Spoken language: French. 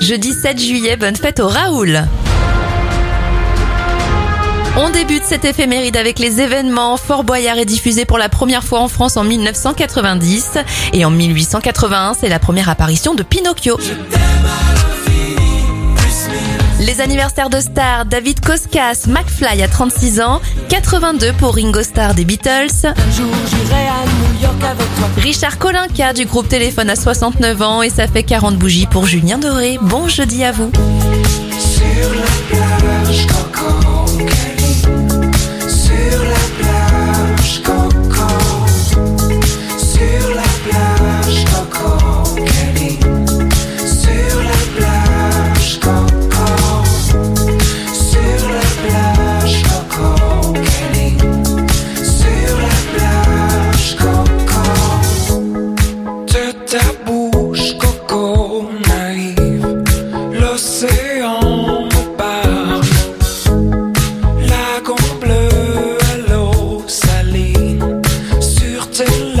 Jeudi 7 juillet, bonne fête au Raoul. On débute cette éphéméride avec les événements. Fort Boyard est diffusé pour la première fois en France en 1990 et en 1881, c'est la première apparition de Pinocchio. Les anniversaires de stars, David Koskas, McFly à 36 ans, 82 pour Ringo Starr des Beatles, Richard Kolinka du groupe Téléphone à 69 ans et ça fait 40 bougies pour Julien Doré. Bon jeudi à vous. Sur la L'océan me parle. L'agent bleu à l'eau saline. Sur tes.